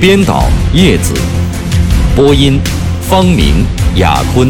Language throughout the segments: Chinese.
编导叶子，播音方明、雅坤。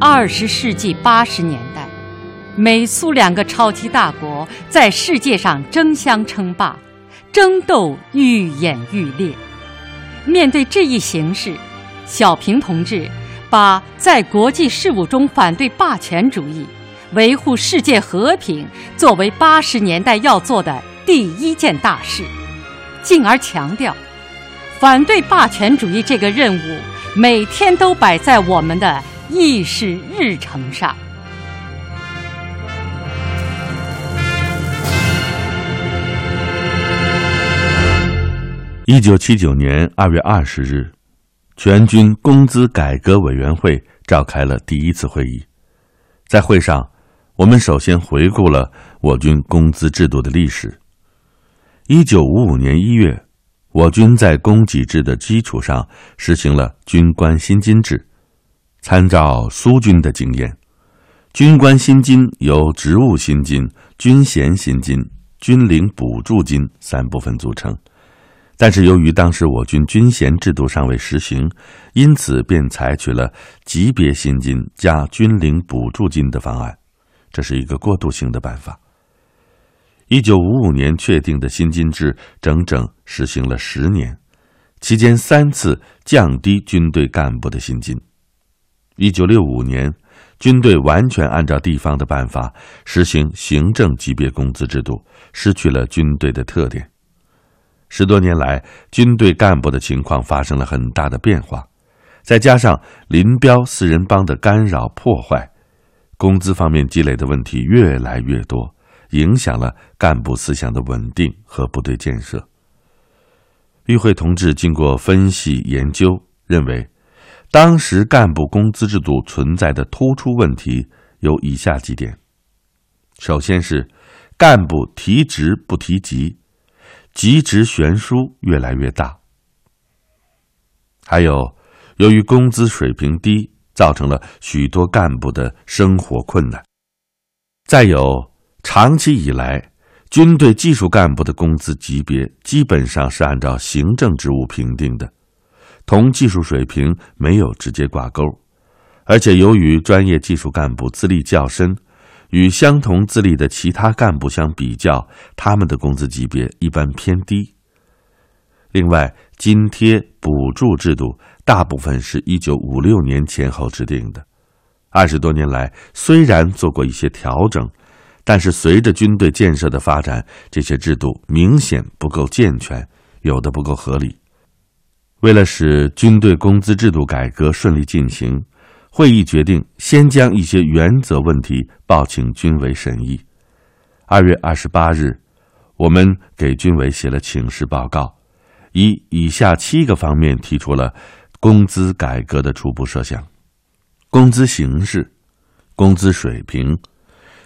二十世纪八十年代，美苏两个超级大国在世界上争相称霸。争斗愈演愈烈。面对这一形势，小平同志把在国际事务中反对霸权主义、维护世界和平作为八十年代要做的第一件大事，进而强调，反对霸权主义这个任务每天都摆在我们的议事日程上。一九七九年二月二十日，全军工资改革委员会召开了第一次会议。在会上，我们首先回顾了我军工资制度的历史。一九五五年一月，我军在供给制的基础上实行了军官薪金制。参照苏军的经验，军官薪金由职务薪金、军衔薪金、军龄补助金三部分组成。但是由于当时我军军衔制度尚未实行，因此便采取了级别薪金加军龄补助金的方案，这是一个过渡性的办法。一九五五年确定的薪金制整整实行了十年，期间三次降低军队干部的薪金。一九六五年，军队完全按照地方的办法实行行政级别工资制度，失去了军队的特点。十多年来，军队干部的情况发生了很大的变化，再加上林彪四人帮的干扰破坏，工资方面积累的问题越来越多，影响了干部思想的稳定和部队建设。与会同志经过分析研究，认为，当时干部工资制度存在的突出问题有以下几点：首先是干部提职不提级。级职悬殊越来越大，还有，由于工资水平低，造成了许多干部的生活困难。再有，长期以来，军队技术干部的工资级别基本上是按照行政职务评定的，同技术水平没有直接挂钩，而且由于专业技术干部资历较深。与相同资历的其他干部相比较，他们的工资级别一般偏低。另外，津贴补助制度大部分是一九五六年前后制定的，二十多年来虽然做过一些调整，但是随着军队建设的发展，这些制度明显不够健全，有的不够合理。为了使军队工资制度改革顺利进行。会议决定先将一些原则问题报请军委审议。二月二十八日，我们给军委写了请示报告，以以下七个方面提出了工资改革的初步设想：工资形式、工资水平、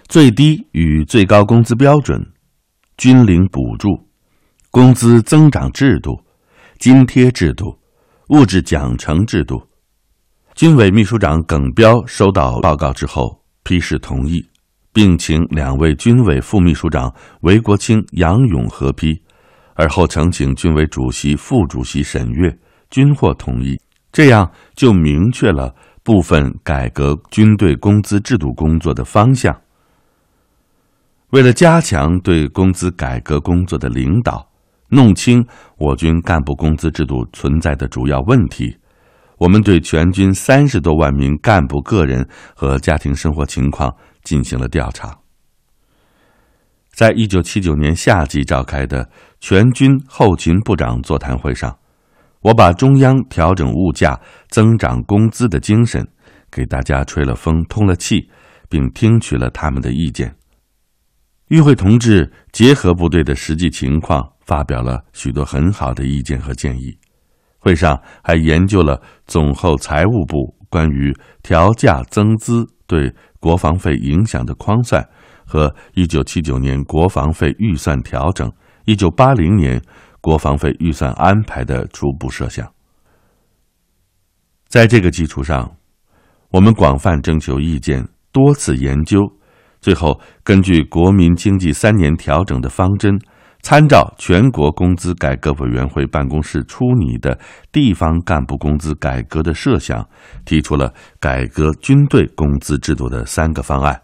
最低与最高工资标准、军龄补助、工资增长制度、津贴制度、物质奖惩制度。军委秘书长耿彪收到报告之后，批示同意，并请两位军委副秘书长韦国清、杨勇合批，而后呈请军委主席、副主席审阅，均获同意。这样就明确了部分改革军队工资制度工作的方向。为了加强对工资改革工作的领导，弄清我军干部工资制度存在的主要问题。我们对全军三十多万名干部个人和家庭生活情况进行了调查。在一九七九年夏季召开的全军后勤部长座谈会上，我把中央调整物价、增长工资的精神给大家吹了风、通了气，并听取了他们的意见。与会同志结合部队的实际情况，发表了许多很好的意见和建议。会上还研究了总后财务部关于调价增资对国防费影响的框算和一九七九年国防费预算调整、一九八零年国防费预算安排的初步设想。在这个基础上，我们广泛征求意见，多次研究，最后根据国民经济三年调整的方针。参照全国工资改革委员会办公室出拟的地方干部工资改革的设想，提出了改革军队工资制度的三个方案：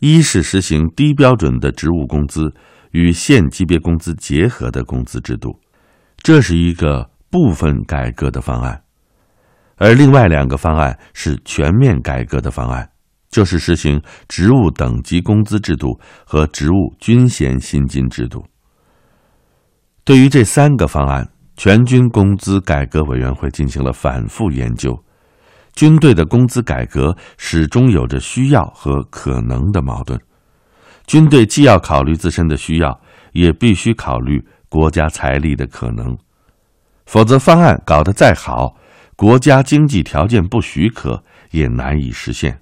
一是实行低标准的职务工资与县级别工资结合的工资制度，这是一个部分改革的方案；而另外两个方案是全面改革的方案，就是实行职务等级工资制度和职务军衔薪金制度。对于这三个方案，全军工资改革委员会进行了反复研究。军队的工资改革始终有着需要和可能的矛盾。军队既要考虑自身的需要，也必须考虑国家财力的可能。否则，方案搞得再好，国家经济条件不许可，也难以实现。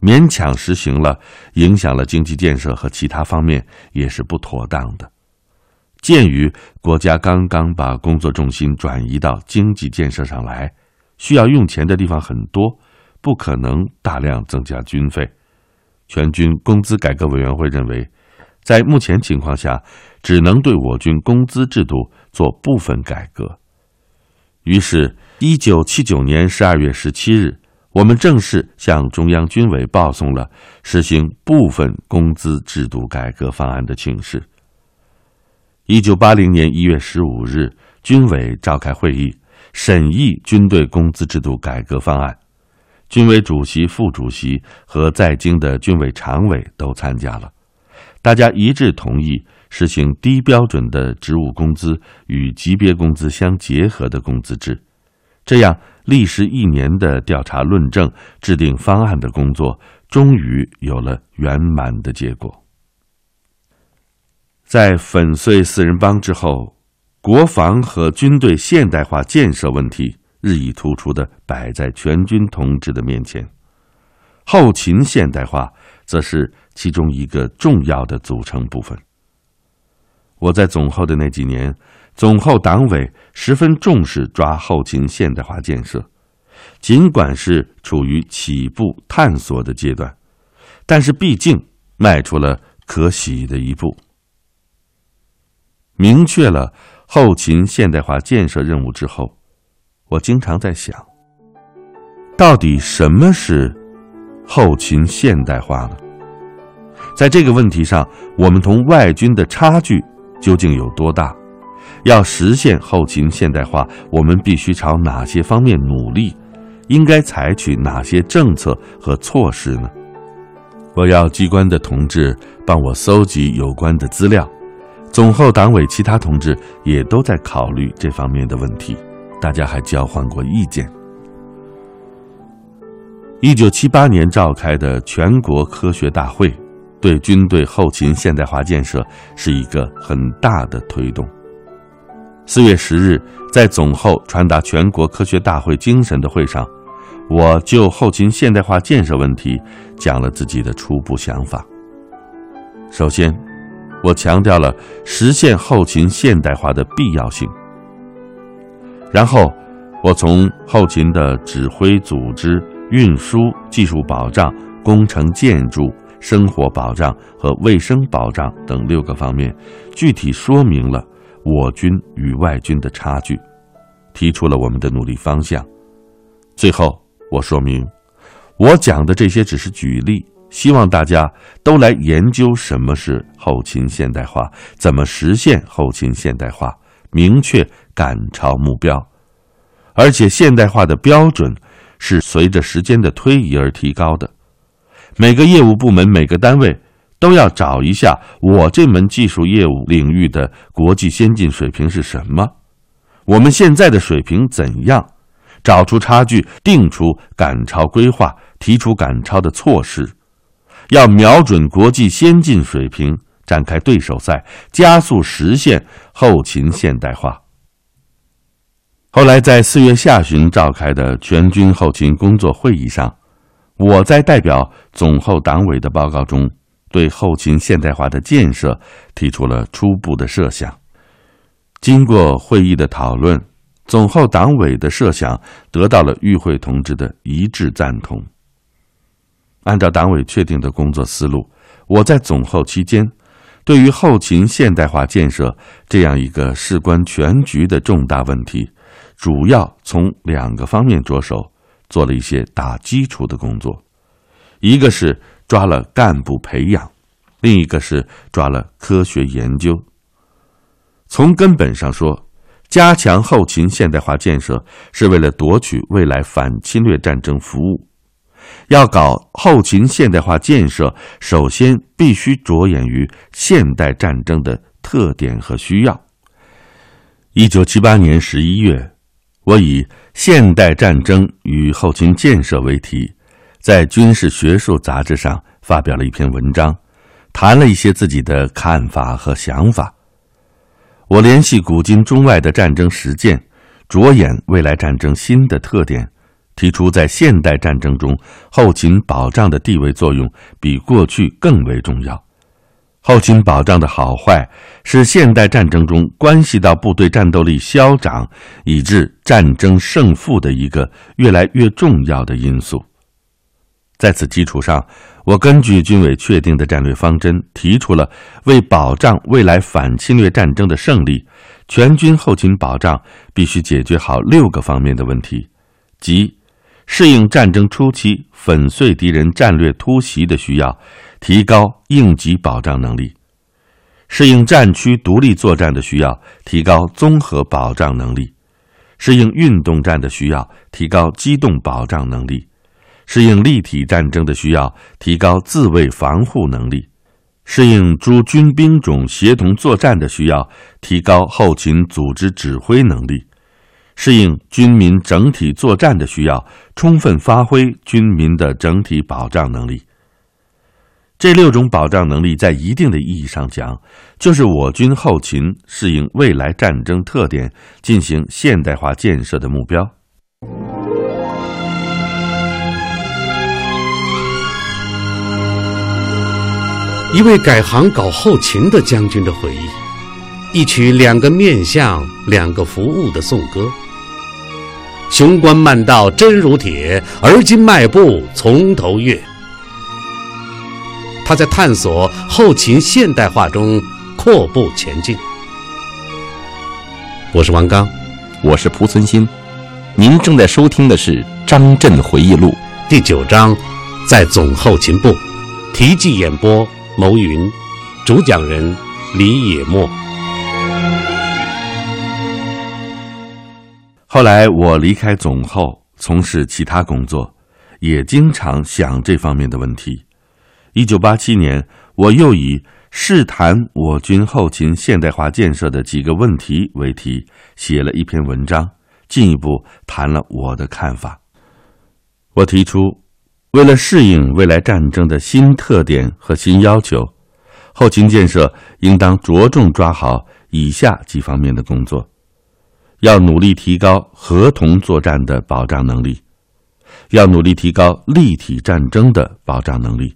勉强实行了，影响了经济建设和其他方面，也是不妥当的。鉴于国家刚刚把工作重心转移到经济建设上来，需要用钱的地方很多，不可能大量增加军费。全军工资改革委员会认为，在目前情况下，只能对我军工资制度做部分改革。于是，一九七九年十二月十七日，我们正式向中央军委报送了实行部分工资制度改革方案的请示。一九八零年一月十五日，军委召开会议，审议军队工资制度改革方案。军委主席、副主席和在京的军委常委都参加了。大家一致同意实行低标准的职务工资与级别工资相结合的工资制。这样，历时一年的调查论证、制定方案的工作，终于有了圆满的结果。在粉碎四人帮之后，国防和军队现代化建设问题日益突出的摆在全军同志的面前，后勤现代化则是其中一个重要的组成部分。我在总后的那几年，总后党委十分重视抓后勤现代化建设，尽管是处于起步探索的阶段，但是毕竟迈出了可喜的一步。明确了后勤现代化建设任务之后，我经常在想，到底什么是后勤现代化呢？在这个问题上，我们同外军的差距究竟有多大？要实现后勤现代化，我们必须朝哪些方面努力？应该采取哪些政策和措施呢？我要机关的同志帮我搜集有关的资料。总后党委其他同志也都在考虑这方面的问题，大家还交换过意见。一九七八年召开的全国科学大会，对军队后勤现代化建设是一个很大的推动。四月十日，在总后传达全国科学大会精神的会上，我就后勤现代化建设问题讲了自己的初步想法。首先。我强调了实现后勤现代化的必要性。然后，我从后勤的指挥、组织、运输、技术保障、工程建筑、生活保障和卫生保障等六个方面，具体说明了我军与外军的差距，提出了我们的努力方向。最后，我说明，我讲的这些只是举例。希望大家都来研究什么是后勤现代化，怎么实现后勤现代化，明确赶超目标。而且，现代化的标准是随着时间的推移而提高的。每个业务部门、每个单位都要找一下我这门技术业务领域的国际先进水平是什么，我们现在的水平怎样，找出差距，定出赶超规划，提出赶超的措施，要瞄准国际先进水平，展开对手赛，加速实现后勤现代化。后来在四月下旬召开的全军后勤工作会议上，我在代表总后党委的报告中，对后勤现代化的建设提出了初步的设想。经过会议的讨论，总后党委的设想得到了与会同志的一致赞同。按照党委确定的工作思路，我在总后期间，对于后勤现代化建设这样一个事关全局的重大问题，主要从两个方面着手，做了一些打基础的工作，一个是抓了干部培养，另一个是抓了科学研究。从根本上说，加强后勤现代化建设是为了夺取未来反侵略战争服务。要搞后勤现代化建设，首先必须着眼于现代战争的特点和需要。一九七八年十一月。我以《现代战争与后勤建设》为题，在《军事学术》杂志上发表了一篇文章，谈了一些自己的看法和想法。我联系古今中外的战争实践，着眼未来战争新的特点，提出在现代战争中后勤保障的地位作用比过去更为重要。后勤保障的好坏是现代战争中关系到部队战斗力消长以致战争胜负的一个越来越重要的因素。在此基础上，我根据军委确定的战略方针，提出了为保障未来反侵略战争的胜利，全军后勤保障必须解决好六个方面的问题，即适应战争初期粉碎敌人战略突袭的需要。提高应急保障能力，适应战区独立作战的需要；提高综合保障能力，适应运动战的需要；提高机动保障能力，适应立体战争的需要；提高自卫防护能力，适应诸军兵种协同作战的需要；提高后勤组织指挥能力，适应军民整体作战的需要；充分发挥军民的整体保障能力。这六种保障能力，在一定的意义上讲，就是我军后勤适应未来战争特点、进行现代化建设的目标。一位改行搞后勤的将军的回忆，一曲两个面向、两个服务的颂歌。雄关漫道真如铁，而今迈步从头越。他在探索后勤现代化中阔步前进。我是王刚，我是蒲存昕，您正在收听的是《张震回忆录》第九章，在总后勤部，题记演播牟云，主讲人李野墨。后来我离开总后，从事其他工作，也经常想这方面的问题。一九八七年，我又以试谈我军后勤现代化建设的几个问题为题，写了一篇文章，进一步谈了我的看法。我提出，为了适应未来战争的新特点和新要求，后勤建设应当着重抓好以下几方面的工作：要努力提高合同作战的保障能力，要努力提高立体战争的保障能力。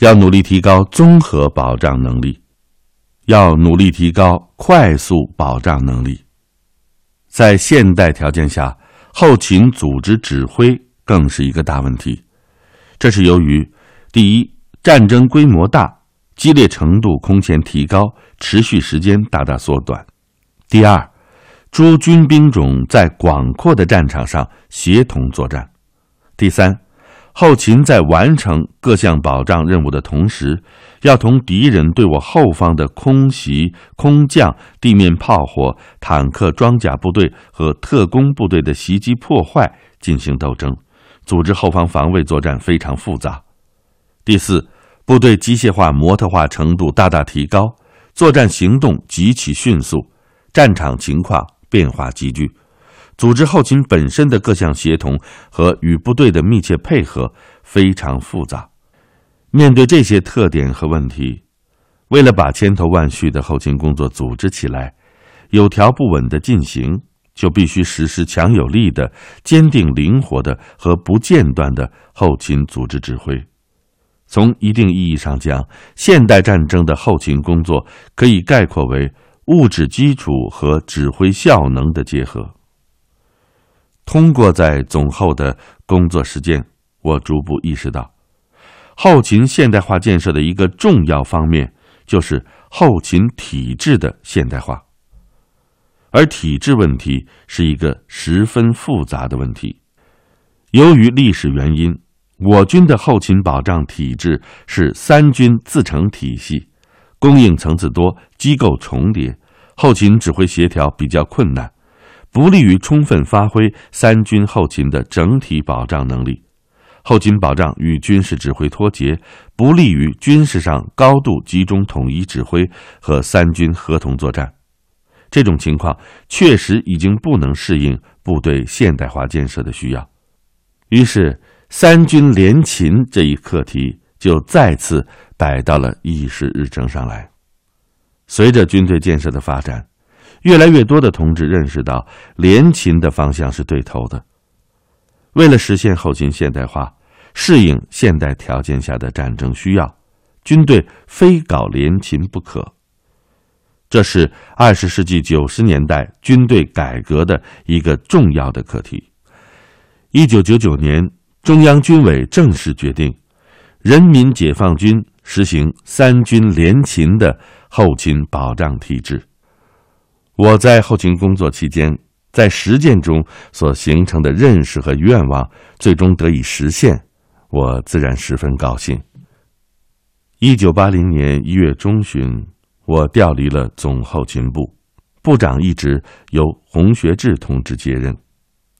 要努力提高综合保障能力，要努力提高快速保障能力。在现代条件下，后勤组织指挥更是一个大问题。这是由于：第一，战争规模大，激烈程度空前提高，持续时间大大缩短；第二，诸军兵种在广阔的战场上协同作战；第三。后勤在完成各项保障任务的同时，要同敌人对我后方的空袭、空降、地面炮火、坦克、装甲部队和特工部队的袭击破坏进行斗争，组织后方防卫作战非常复杂。第四，部队机械化、模特化程度大大提高，作战行动极其迅速，战场情况变化急剧，组织后勤本身的各项协同和与部队的密切配合非常复杂。面对这些特点和问题，为了把千头万绪的后勤工作组织起来，有条不紊地进行，就必须实施强有力的、坚定灵活的和不间断的后勤组织指挥。从一定意义上讲，现代战争的后勤工作可以概括为物质基础和指挥效能的结合。通过在总后的工作实践，我逐步意识到，后勤现代化建设的一个重要方面。就是后勤体制的现代化，而体制问题是一个十分复杂的问题。由于历史原因，我军的后勤保障体制是三军自成体系，供应层次多，机构重叠，后勤指挥协调比较困难，不利于充分发挥三军后勤的整体保障能力。后勤保障与军事指挥脱节，不利于军事上高度集中统一指挥和三军合同作战。这种情况确实已经不能适应部队现代化建设的需要。于是，三军联勤这一课题就再次摆到了议事日程上来。随着军队建设的发展，越来越多的同志认识到联勤的方向是对头的。为了实现后勤现代化，适应现代条件下的战争需要，军队非搞联勤不可。这是二十世纪九十年代军队改革的一个重要的课题。一九九九年，中央军委正式决定，人民解放军实行三军联勤的后勤保障体制。我在后勤工作期间。在实践中所形成的认识和愿望，最终得以实现，我自然十分高兴。一九八零年一月中旬，我调离了总后勤部，部长一职由洪学智同志接任，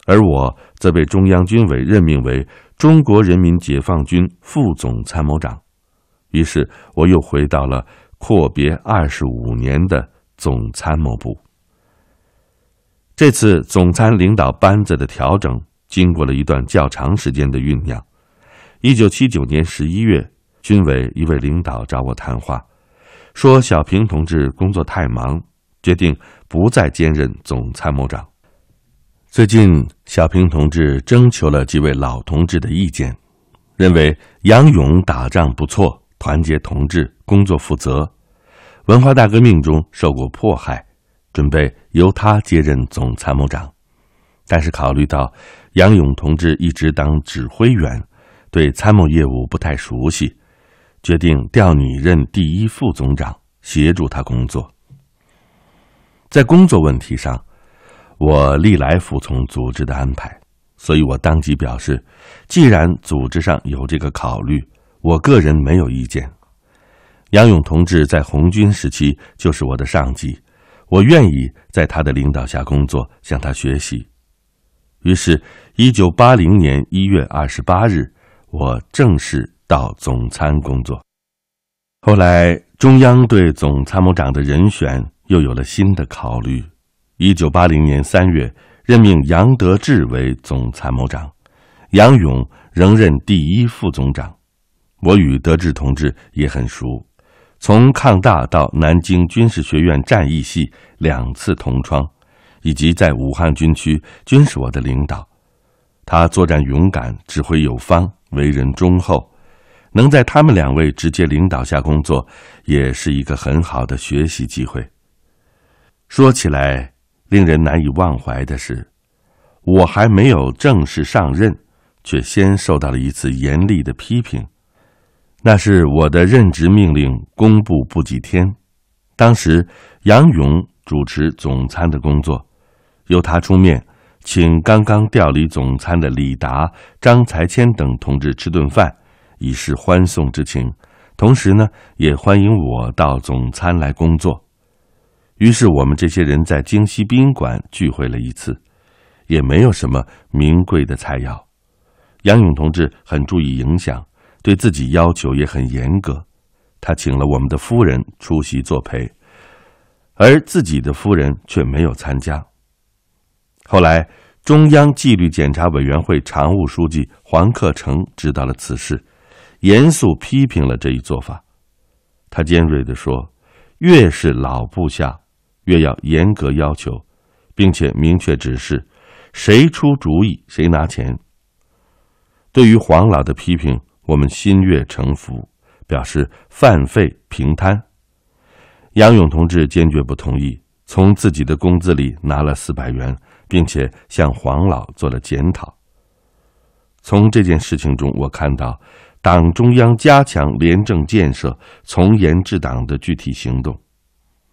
而我则被中央军委任命为中国人民解放军副总参谋长。于是，我又回到了阔别二十五年的总参谋部。这次总参领导班子的调整，经过了一段较长时间的酝酿。一九七九年十一月，军委一位领导找我谈话，说小平同志工作太忙，决定不再兼任总参谋长。最近，小平同志征求了几位老同志的意见，认为杨勇打仗不错，团结同志，工作负责，文化大革命中受过迫害。准备由他接任总参谋长，但是考虑到杨勇同志一直当指挥员，对参谋业务不太熟悉，决定调你任第一副总长，协助他工作。在工作问题上，我历来服从组织的安排，所以我当即表示，既然组织上有这个考虑，我个人没有意见。杨勇同志在红军时期就是我的上级。我愿意在他的领导下工作，向他学习。于是，一九八零年一月二十八日，我正式到总参工作。后来，中央对总参谋长的人选又有了新的考虑。一九八零年三月，任命杨得志为总参谋长，杨勇仍任第一副总长。我与得志同志也很熟。从抗大到南京军事学院战役系两次同窗，以及在武汉军区均是我的领导。他作战勇敢，指挥有方，为人忠厚。能在他们两位直接领导下工作，也是一个很好的学习机会。说起来，令人难以忘怀的是，我还没有正式上任，却先受到了一次严厉的批评。那是我的任职命令公布不几天，当时杨勇主持总参的工作，由他出面，请刚刚调离总参的李达、张才谦等同志吃顿饭，以示欢送之情。同时呢，也欢迎我到总参来工作。于是我们这些人在京西宾馆聚会了一次，也没有什么名贵的菜肴。杨勇同志很注意影响。对自己要求也很严格，他请了我们的夫人出席作陪，而自己的夫人却没有参加。后来，中央纪律检查委员会常务书记黄克诚知道了此事，严肃批评了这一做法。他尖锐地说：“越是老部下，越要严格要求，并且明确指示，谁出主意谁拿钱。”对于黄老的批评，我们心悦诚服，表示饭费平摊。杨勇同志坚决不同意，从自己的工资里拿了四百元，并且向黄老做了检讨。从这件事情中，我看到党中央加强廉政建设、从严治党的具体行动。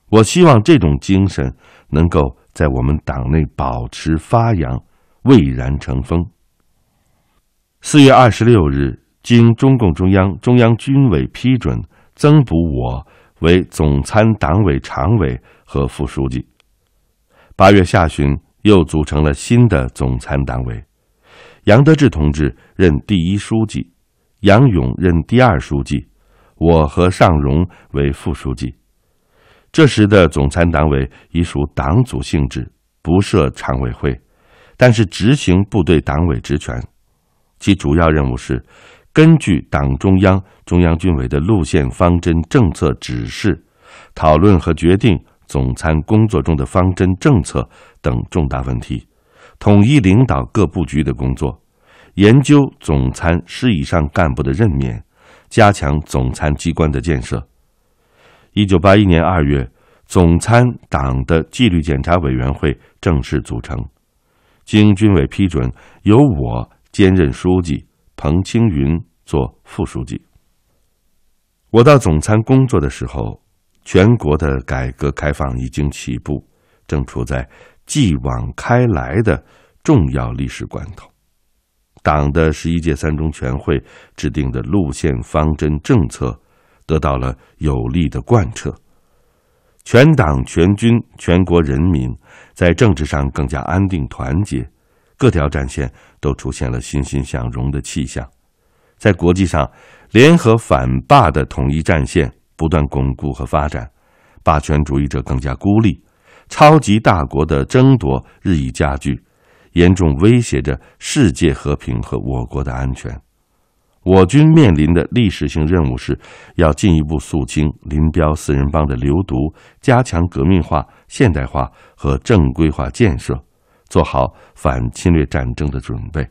我希望这种精神能够在我们党内保持发扬，蔚然成风。四月二十六日，经中共中央、中央军委批准，增补我为总参党委常委和副书记。八月下旬，又组成了新的总参党委，杨得志同志任第一书记，杨勇任第二书记，我和尚荣为副书记。这时的总参党委已属党组性质，不设常委会，但是执行部队党委职权。其主要任务是根据党中央、中央军委的路线方针政策指示，讨论和决定总参工作中的方针政策等重大问题，统一领导各部局的工作，研究总参师以上干部的任免，加强总参机关的建设。一九八一年二月，总参党的纪律检查委员会正式组成，经军委批准，由我。兼任书记，彭青云做副书记。我到总参工作的时候，全国的改革开放已经起步，正处在继往开来的重要历史关头。党的十一届三中全会制定的路线方针政策得到了有力的贯彻，全党全军全国人民在政治上更加安定团结。各条战线都出现了欣欣向荣的气象，在国际上，联合反霸的统一战线不断巩固和发展，霸权主义者更加孤立，超级大国的争夺日益加剧，严重威胁着世界和平和我国的安全。我军面临的历史性任务是，要进一步肃清林彪四人帮的流毒，加强革命化、现代化和正规化建设。做好反侵略战争的准备。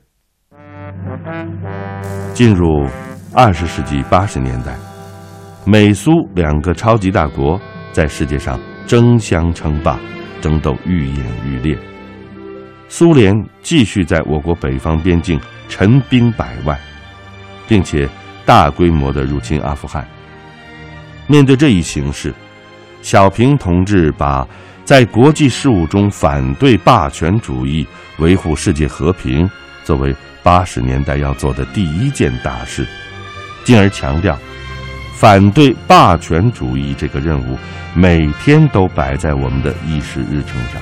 进入二十世纪八十年代，美苏两个超级大国在世界上争相称霸，争斗愈演愈烈。苏联继续在我国北方边境陈兵百万，并且大规模的入侵阿富汗。面对这一形势，小平同志把。在国际事务中反对霸权主义，维护世界和平，作为八十年代要做的第一件大事，进而强调，反对霸权主义这个任务每天都摆在我们的议事日程上。